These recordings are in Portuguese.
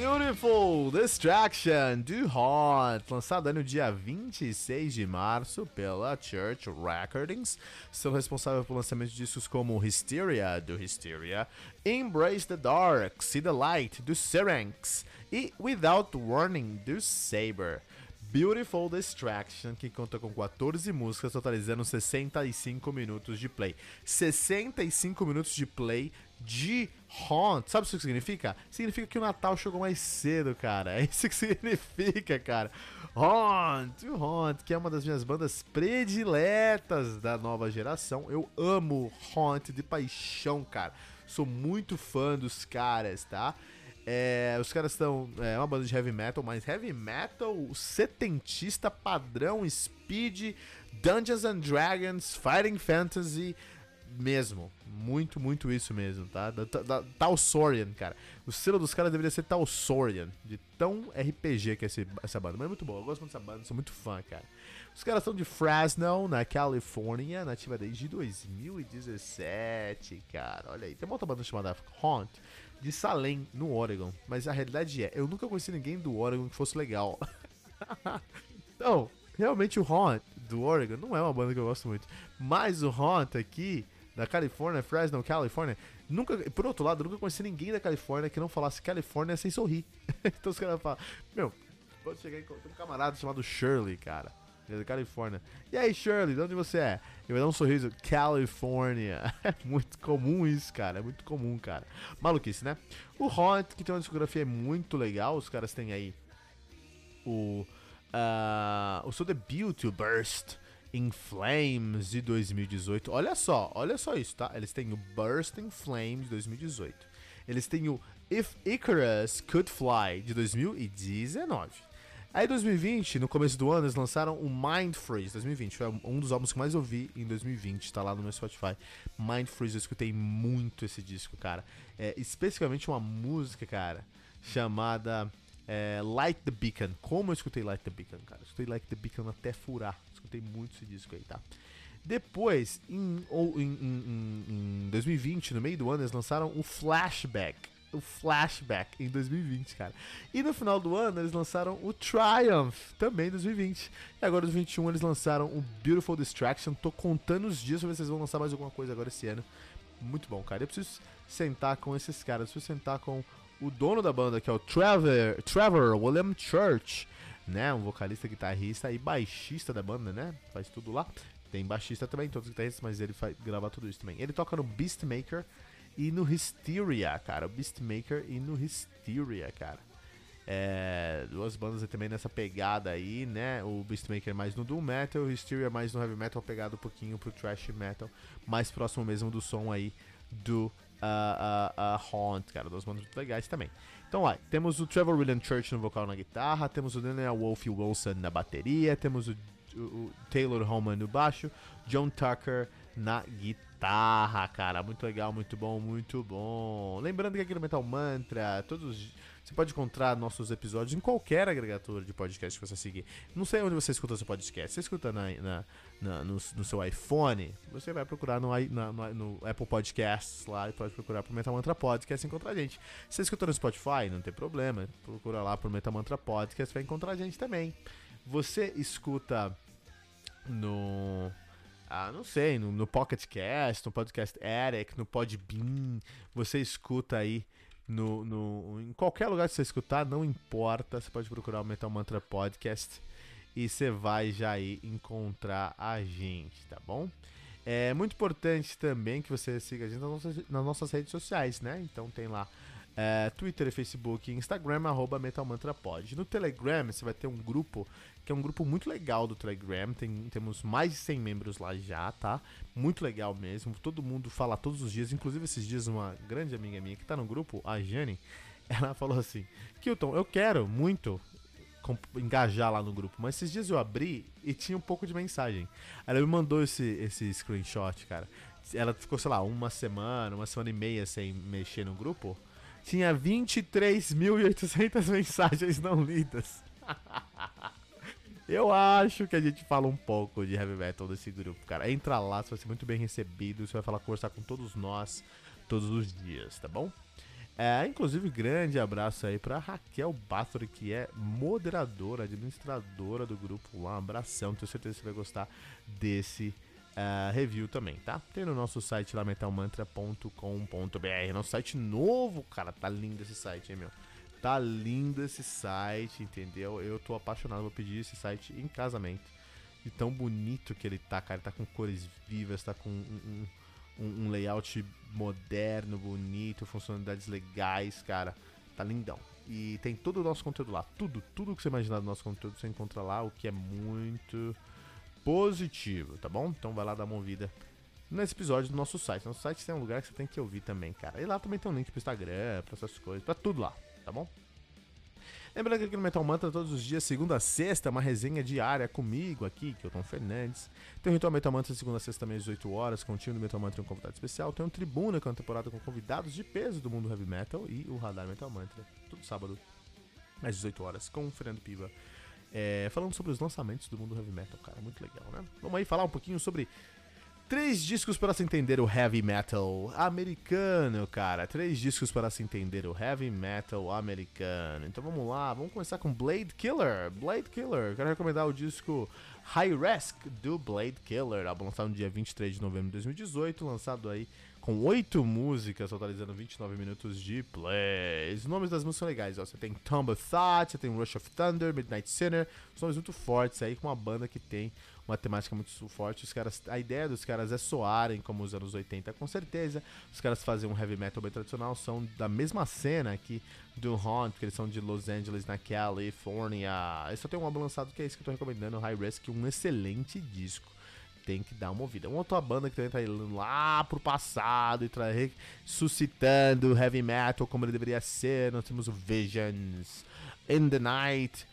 Beautiful Distraction do Hot, lançado no dia 26 de março pela Church Recordings, sendo responsável pelo lançamento de discos como Hysteria, do Hysteria, Embrace the Dark, See the Light, do Syrinx e Without Warning, do Saber. Beautiful Distraction, que conta com 14 músicas, totalizando 65 minutos de play. 65 minutos de play de Haunt. Sabe o que significa? Significa que o Natal chegou mais cedo, cara. É isso que significa, cara. Haunt, Haunt, que é uma das minhas bandas prediletas da nova geração. Eu amo Haunt de paixão, cara. Sou muito fã dos caras, tá? É, os caras estão. É uma banda de heavy metal, mas heavy metal setentista padrão, speed, Dungeons and Dragons, Fighting Fantasy mesmo. Muito, muito isso mesmo, tá? Da, da, Talsorian, cara. O selo dos caras deveria ser Talsorian, de tão RPG que é esse, essa banda. Mas é muito bom, eu gosto muito dessa banda, sou muito fã, cara. Os caras são de Fresno, na Califórnia, nativa desde 2017, cara. Olha aí. Tem uma outra banda chamada Haunt, de Salem, no Oregon. Mas a realidade é, eu nunca conheci ninguém do Oregon que fosse legal. então, realmente o Haunt do Oregon não é uma banda que eu gosto muito. Mas o Haunt aqui da Califórnia, Fresno, Califórnia. Nunca, por outro lado, nunca conheci ninguém da Califórnia que não falasse Califórnia sem sorrir. então os caras falam, meu, chegar em tem um camarada chamado Shirley, cara. É da Califórnia. E aí, Shirley, de onde você é? Ele vai dar um sorriso, Califórnia. É muito comum isso, cara. É muito comum, cara. Maluquice, né? O Haunt, que tem uma discografia muito legal. Os caras têm aí o. Uh, o seu debut, o Burst in Flames de 2018. Olha só, olha só isso, tá? Eles têm o Burst in Flames de 2018. Eles têm o If Icarus Could Fly de 2019. Aí 2020, no começo do ano, eles lançaram o Mind Freeze 2020. Foi um dos álbuns que mais ouvi em 2020, tá lá no meu Spotify. Mind Freeze, eu escutei muito esse disco, cara. É, especificamente uma música, cara, chamada é, Light the Beacon. Como eu escutei Light the Beacon, cara? Eu escutei Light the Beacon até furar escutei muito esse disco aí, tá? Depois, em, ou, em, em, em 2020, no meio do ano, eles lançaram o Flashback. O Flashback em 2020, cara. E no final do ano, eles lançaram o Triumph, também em 2020. E agora, em 2021, eles lançaram o Beautiful Distraction. Tô contando os dias pra ver se eles vão lançar mais alguma coisa agora esse ano. Muito bom, cara. Eu preciso sentar com esses caras. Eu preciso sentar com o dono da banda, que é o Trevor, Trevor William Church né? Um vocalista, guitarrista e baixista da banda, né? Faz tudo lá. Tem baixista também, todos os guitarristas, mas ele faz, grava tudo isso também. Ele toca no Beastmaker e no Hysteria, cara. O Beastmaker e no Hysteria, cara. É, duas bandas também nessa pegada aí, né? O Beastmaker mais no Doom Metal, o Hysteria mais no Heavy Metal, pegado um pouquinho pro Thrash Metal, mais próximo mesmo do som aí do uh, uh, uh, Haunt, cara. Duas bandas muito legais também. Então, ó, temos o Trevor William Church no vocal na guitarra, temos o Daniel Wolf Wilson na bateria, temos o, o, o Taylor Holman no baixo, John Tucker na guitarra, cara. Muito legal, muito bom, muito bom. Lembrando que aqui no Metal Mantra, todos você pode encontrar nossos episódios em qualquer agregador de podcast que você seguir. Não sei onde você escuta seu podcast. Você escuta na, na, na no, no, seu iPhone, você vai procurar no, no, no, Apple Podcasts lá e pode procurar por Metal Mantra Podcast e encontrar a gente. Se você escuta no Spotify, não tem problema. Procura lá por Metal Mantra Podcast vai encontrar a gente também. Você escuta no. Ah, não sei, no, no Pocket Cast, no Podcast Eric, no Podbean, você escuta aí no, no, em qualquer lugar que você escutar, não importa, você pode procurar o Metal Mantra Podcast e você vai já aí encontrar a gente, tá bom? É muito importante também que você siga a gente nas nossas, nas nossas redes sociais, né? Então tem lá é, Twitter, Facebook, Instagram, arroba MetalMantraPod. No Telegram você vai ter um grupo, que é um grupo muito legal do Telegram, tem, temos mais de 100 membros lá já, tá? Muito legal mesmo, todo mundo fala todos os dias, inclusive esses dias uma grande amiga minha que tá no grupo, a Jane, ela falou assim: Kilton, eu quero muito engajar lá no grupo, mas esses dias eu abri e tinha um pouco de mensagem. Ela me mandou esse, esse screenshot, cara. Ela ficou, sei lá, uma semana, uma semana e meia sem mexer no grupo. Tinha 23.800 mensagens não lidas. Eu acho que a gente fala um pouco de heavy metal desse grupo, cara. Entra lá, você vai ser muito bem recebido, você vai falar, conversar com todos nós todos os dias, tá bom? É, inclusive, grande abraço aí pra Raquel Bathory, que é moderadora, administradora do grupo lá. Um abração, tenho certeza que você vai gostar desse review também, tá? Tem no nosso site lá, metalmantra.com.br. Nosso site novo, cara, tá lindo esse site, hein, meu? Tá lindo esse site, entendeu? Eu tô apaixonado, vou pedir esse site em casamento. De tão bonito que ele tá, cara. Ele tá com cores vivas, tá com um, um, um layout moderno, bonito, funcionalidades legais, cara. Tá lindão. E tem todo o nosso conteúdo lá. Tudo, tudo que você imaginar do nosso conteúdo você encontra lá, o que é muito positivo, tá bom? Então vai lá dar uma ouvida nesse episódio do nosso site. Nosso site tem um lugar que você tem que ouvir também, cara. E lá também tem um link pro Instagram, pra essas coisas, pra tudo lá, tá bom? Lembrando que aqui no Metal Mantra, todos os dias, segunda a sexta, uma resenha diária comigo aqui, que é o Tom Fernandes. Tem o Ritual Metal Mantra segunda a sexta às 18 horas, com o time do Metal Mantra e um convidado especial. Tem o Tribuna, que é uma temporada com convidados de peso do mundo heavy metal. E o Radar Metal Mantra, todo sábado, às 18 horas, com o Fernando Piva. É, falando sobre os lançamentos do mundo heavy metal, cara, muito legal, né? Vamos aí falar um pouquinho sobre Três discos para se entender o heavy metal americano, cara. Três discos para se entender o heavy metal americano. Então vamos lá, vamos começar com Blade Killer. Blade Killer, quero recomendar o disco High Risk do Blade Killer, álbum lançado no dia 23 de novembro de 2018, lançado aí com oito músicas, totalizando 29 minutos de play. Os nomes das músicas são legais, ó. Você tem Tomb of Thought, você tem Rush of Thunder, Midnight Sinner, os nomes muito fortes aí, com uma banda que tem uma temática muito forte. Os caras, a ideia dos caras é soarem como os anos 80, com certeza. Os caras fazem um heavy metal bem tradicional, são da mesma cena aqui do Haunt, que eles são de Los Angeles, na Califórnia. Eu só tem um álbum lançado que é esse que eu tô recomendando, High Risk, um excelente disco tem que dar uma ouvida. Uma outra banda que também tá indo lá pro passado e ressuscitando heavy metal como ele deveria ser. Nós temos o Visions, In the Night,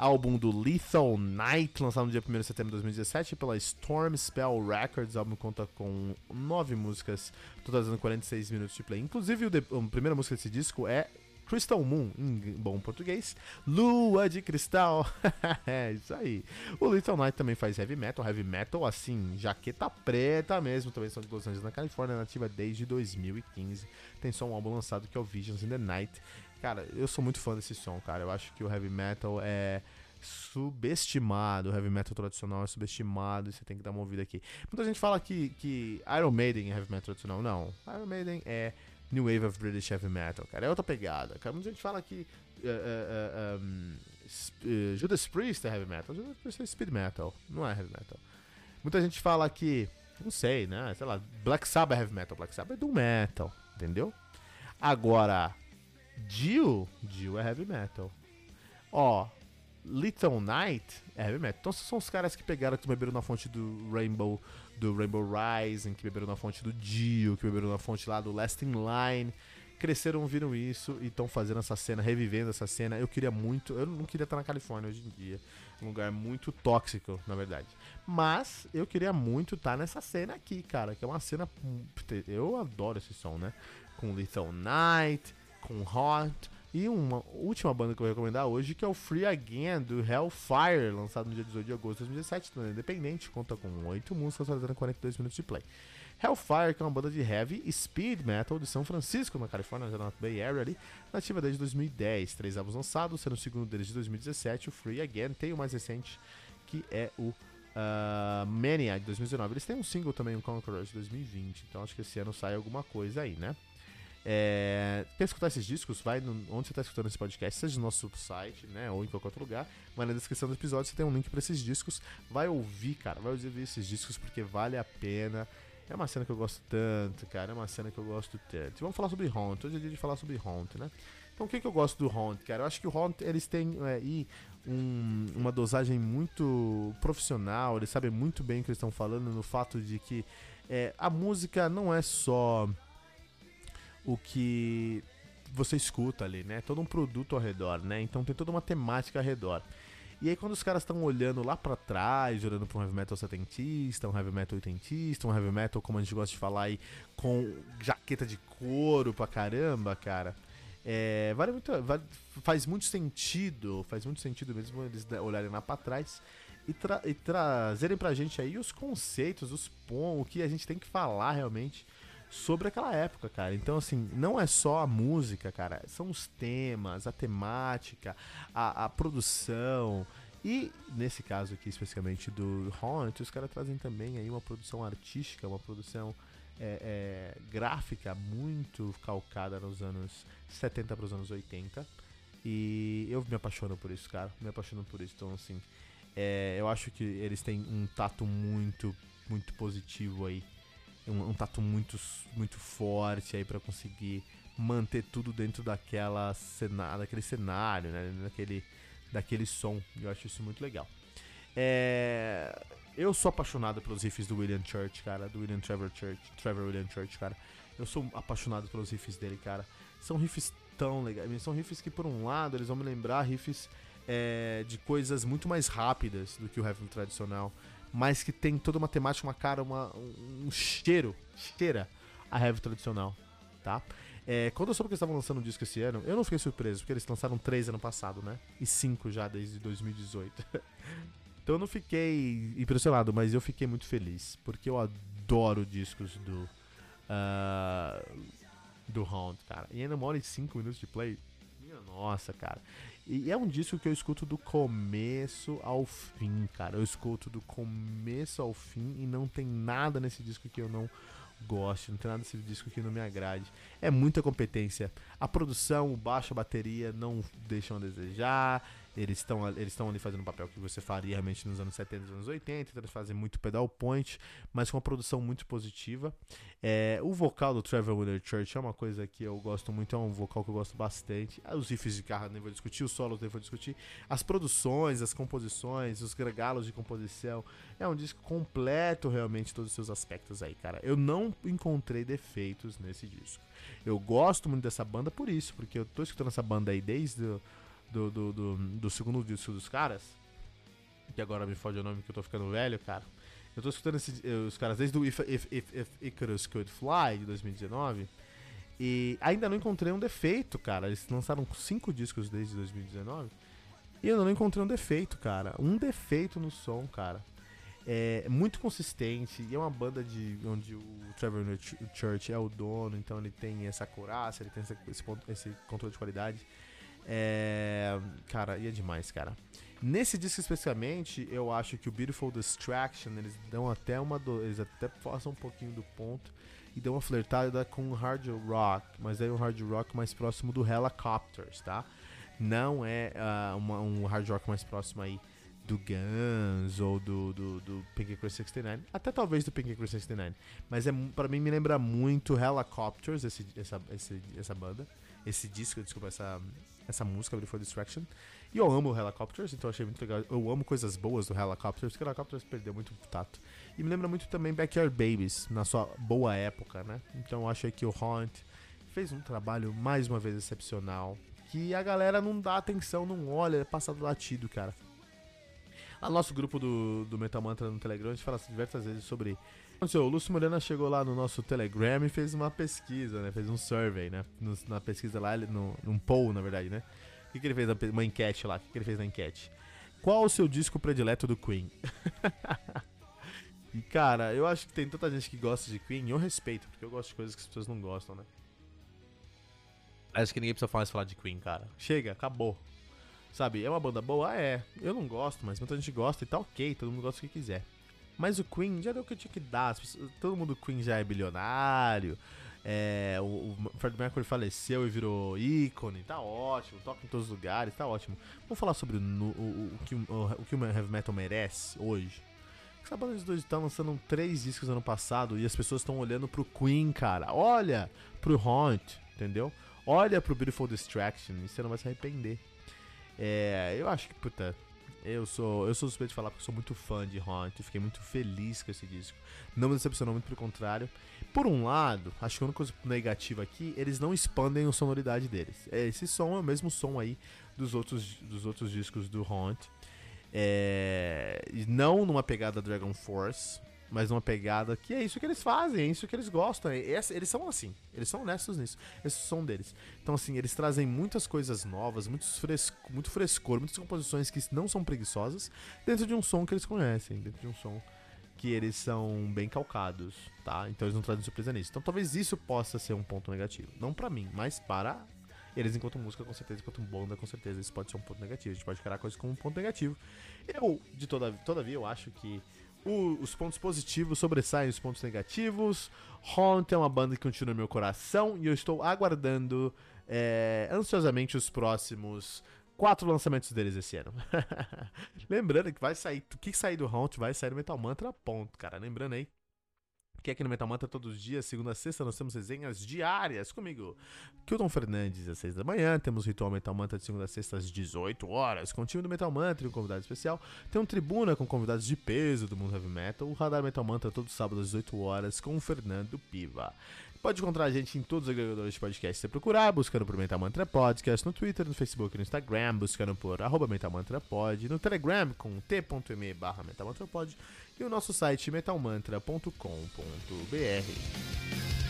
álbum do Lethal Night, lançado no dia 1 de setembro de 2017 pela Storm Spell Records. O álbum conta com nove músicas, totalizando 46 minutos de play. Inclusive, a primeira música desse disco é Crystal Moon, em bom português. Lua de Cristal. é isso aí. O Little Night também faz heavy metal. Heavy metal, assim, jaqueta preta mesmo. Também são de Los Angeles, na Califórnia, nativa desde 2015. Tem só um álbum lançado que é o Visions in the Night. Cara, eu sou muito fã desse som, cara. Eu acho que o heavy metal é subestimado. O heavy metal tradicional é subestimado e você tem que dar uma ouvida aqui. Muita gente fala que, que Iron Maiden é heavy metal tradicional. Não. Iron Maiden é New Wave of British Heavy Metal, cara. É outra pegada. Cara, muita gente fala que uh, uh, um, Judas Priest é heavy metal. Judas Priest é speed metal, não é heavy metal. Muita gente fala que, não sei, né? Sei lá, Black Sabbath é heavy metal. Black Sabbath é do metal, entendeu? Agora, Dio, Dio é heavy metal. Ó, Little Night é heavy metal. Então são os caras que pegaram, que beberam na fonte do Rainbow do Rainbow Rising, que beberam na fonte do Dio, que beberam na fonte lá do Last in Line. Cresceram, viram isso e estão fazendo essa cena, revivendo essa cena. Eu queria muito, eu não queria estar na Califórnia hoje em dia. Um lugar muito tóxico, na verdade. Mas eu queria muito estar nessa cena aqui, cara. Que é uma cena. Eu adoro esse som, né? Com Little Night, com Hot e uma última banda que eu vou recomendar hoje, que é o Free Again, do Hellfire, lançado no dia 18 de agosto de 2017, também independente, conta com 8 músicas, fazendo 42 minutos de play. Hellfire, que é uma banda de heavy speed metal de São Francisco, na Califórnia, na Bay Area ali, nativa desde 2010. Três álbuns lançados, sendo o segundo deles de 2017, o Free Again. Tem o mais recente, que é o uh, Mania, de 2019. Eles têm um single também, o Conqueror, de 2020, então acho que esse ano sai alguma coisa aí, né? É, quer escutar esses discos? Vai no, onde você está escutando esse podcast, seja no nosso site, né, ou em qualquer outro lugar. Mas na descrição do episódio você tem um link para esses discos. Vai ouvir, cara, vai ouvir esses discos porque vale a pena. É uma cena que eu gosto tanto, cara. É uma cena que eu gosto tanto. E vamos falar sobre Haunt. Hoje é dia de falar sobre Haunt, né? Então o que, que eu gosto do Haunt, cara? Eu acho que o Haunt, eles têm é, aí um, uma dosagem muito profissional. Eles sabem muito bem o que eles estão falando no fato de que é, a música não é só o que você escuta ali, né? Todo um produto ao redor, né? Então tem toda uma temática ao redor. E aí quando os caras estão olhando lá para trás, olhando para um heavy metal setentista, um heavy metal oitentista, um heavy metal, como a gente gosta de falar aí, com jaqueta de couro pra caramba, cara. É, vale muito, vale, faz muito sentido, faz muito sentido mesmo eles olharem lá para trás e, tra e trazerem pra gente aí os conceitos, os pontos, o que a gente tem que falar realmente sobre aquela época, cara. Então, assim, não é só a música, cara, são os temas, a temática, a, a produção. E nesse caso aqui, especificamente do Haunt, os caras trazem também aí uma produção artística, uma produção é, é, gráfica muito calcada nos anos 70 para os anos 80. E eu me apaixono por isso, cara. Me apaixono por isso. Então, assim, é, eu acho que eles têm um tato muito, muito positivo aí um, um tato muito, muito forte aí para conseguir manter tudo dentro daquela cena, daquele cenário, né? Daquele, daquele som. Eu acho isso muito legal. É, eu sou apaixonado pelos riffs do William Church, cara, do William Trevor Church, Trevor William Church, cara. Eu sou apaixonado pelos riffs dele, cara. São riffs tão legais. São riffs que, por um lado, eles vão me lembrar riffs é, de coisas muito mais rápidas do que o heavy tradicional mas que tem toda uma temática, uma cara, uma, um cheiro, cheira a heavy tradicional, tá? É, quando eu soube que eles estavam lançando um disco esse ano, eu não fiquei surpreso, porque eles lançaram três ano passado, né? E cinco já desde 2018. então eu não fiquei impressionado, mas eu fiquei muito feliz, porque eu adoro discos do. Uh, do Hound, cara. E ainda mora em 5 minutos de play. Minha nossa, cara. E é um disco que eu escuto do começo ao fim, cara. Eu escuto do começo ao fim e não tem nada nesse disco que eu não goste, não tem nada nesse disco que não me agrade. É muita competência. A produção, o baixo, a bateria não deixam a desejar. Eles estão eles estão ali fazendo um papel que você faria realmente nos anos 70 e anos 80, então eles fazem muito pedal point, mas com uma produção muito positiva. É, o vocal do Trevor Wheeler Church é uma coisa que eu gosto muito, é um vocal que eu gosto bastante. Ah, os riffs de carro nem vou discutir, os solos nem vou discutir. As produções, as composições, os gregalos de composição. É um disco completo realmente todos os seus aspectos aí, cara. Eu não encontrei defeitos nesse disco. Eu gosto muito dessa banda por isso, porque eu tô escutando essa banda aí desde do, do, do, do segundo disco dos caras, que agora me fode o nome que eu tô ficando velho, cara. Eu tô escutando esse, os caras desde o If, If, If, If Icarus Could Fly, de 2019, e ainda não encontrei um defeito, cara. Eles lançaram cinco discos desde 2019, e eu não encontrei um defeito, cara. Um defeito no som, cara. É muito consistente, e é uma banda de onde o Trevor Church é o dono, então ele tem essa coraça, ele tem esse, esse, esse controle de qualidade. É. Cara, e é demais, cara. Nesse disco especificamente, eu acho que o Beautiful Distraction, eles dão até uma. Do... Eles até passam um pouquinho do ponto e dão uma flertada com hard rock, mas aí um hard rock mais próximo do Helicopters, tá? Não é uh, uma, um hard rock mais próximo aí do Guns ou do, do, do Pink Cruise 69, até talvez do Pink Cruise 69, mas é, para mim me lembra muito Helicopters, esse, essa, esse, essa banda, esse disco, desculpa, essa, essa música, Beautiful Distraction. E eu amo Helicopters, então achei muito legal. Eu amo coisas boas do Helicopters, porque Helicopters perdeu muito tato. E me lembra muito também Backyard Babies, na sua boa época, né? Então eu achei que o Haunt fez um trabalho mais uma vez excepcional. Que a galera não dá atenção, não olha, é passado latido, cara. Lá no nosso grupo do, do Metal Mantra no Telegram, a gente fala diversas vezes sobre o Lúcio Morena chegou lá no nosso Telegram e fez uma pesquisa, né? Fez um survey, né? No, na pesquisa lá, no, num poll, na verdade, né? O que, que ele fez? Uma enquete lá. O que, que ele fez na enquete? Qual o seu disco predileto do Queen? e cara, eu acho que tem tanta gente que gosta de Queen e eu respeito, porque eu gosto de coisas que as pessoas não gostam, né? Acho que ninguém precisa mais falar de Queen, cara. Chega, acabou. Sabe, é uma banda boa? É. Eu não gosto, mas muita gente gosta e tá ok, todo mundo gosta do que quiser. Mas o Queen já deu o que tinha que dar. Todo mundo Queen já é bilionário. É, o, o Fred Mercury faleceu e virou ícone, tá ótimo, toca em todos os lugares, tá ótimo. Vamos falar sobre o, o, o, que, o, que o heavy metal merece hoje. Essa banda de dois estão lançando três discos ano passado e as pessoas estão olhando pro Queen, cara. Olha pro Haunt, entendeu? Olha pro Beautiful Distraction e você não vai se arrepender. É, eu acho que, puta, Eu sou, eu sou suspeito de falar porque sou muito fã de Haunt, fiquei muito feliz com esse disco. Não me decepcionou muito pelo contrário. Por um lado, acho que a única coisa negativa aqui, eles não expandem a sonoridade deles. Esse som é o mesmo som aí dos outros, dos outros discos do Haunt. É, não numa pegada Dragon Force, mas numa pegada que é isso que eles fazem, é isso que eles gostam. É, eles são assim, eles são honestos nisso. Esse som deles. Então, assim, eles trazem muitas coisas novas, muitos fresco, muito frescor, muitas composições que não são preguiçosas, dentro de um som que eles conhecem, dentro de um som que eles são bem calcados, tá? Então eles não trazem surpresa nisso. Então talvez isso possa ser um ponto negativo. Não para mim, mas para eles enquanto música, com certeza, enquanto banda, com certeza, isso pode ser um ponto negativo. A gente pode criar coisas como um ponto negativo. Eu, de toda, todavia, eu acho que o, os pontos positivos sobressaem os pontos negativos. Haunt é uma banda que continua no meu coração e eu estou aguardando é, ansiosamente os próximos quatro lançamentos deles esse ano. Lembrando que vai sair, o que sair do Haunt vai sair do Metal Mantra, ponto, cara. Lembrando aí que aqui no Metal Mantra todos os dias, segunda a sexta, nós temos resenhas diárias comigo. Kilton Fernandes às 6 da manhã, temos Ritual Metal Mantra de segunda a sexta às 18 horas, com o time do Metal Mantra e um convidado especial. Tem um Tribuna com convidados de peso do mundo heavy metal, o Radar Metal Mantra todo sábado às 18 horas com o Fernando Piva. Pode encontrar a gente em todos os agregadores de podcast. Você procurar, buscando por Mental Mantra Podcast, no Twitter, no Facebook, no Instagram, buscando por arroba Mantra Pod, no Telegram com t.me barra Mental Mantra Pod e o nosso site metalmantra.com.br.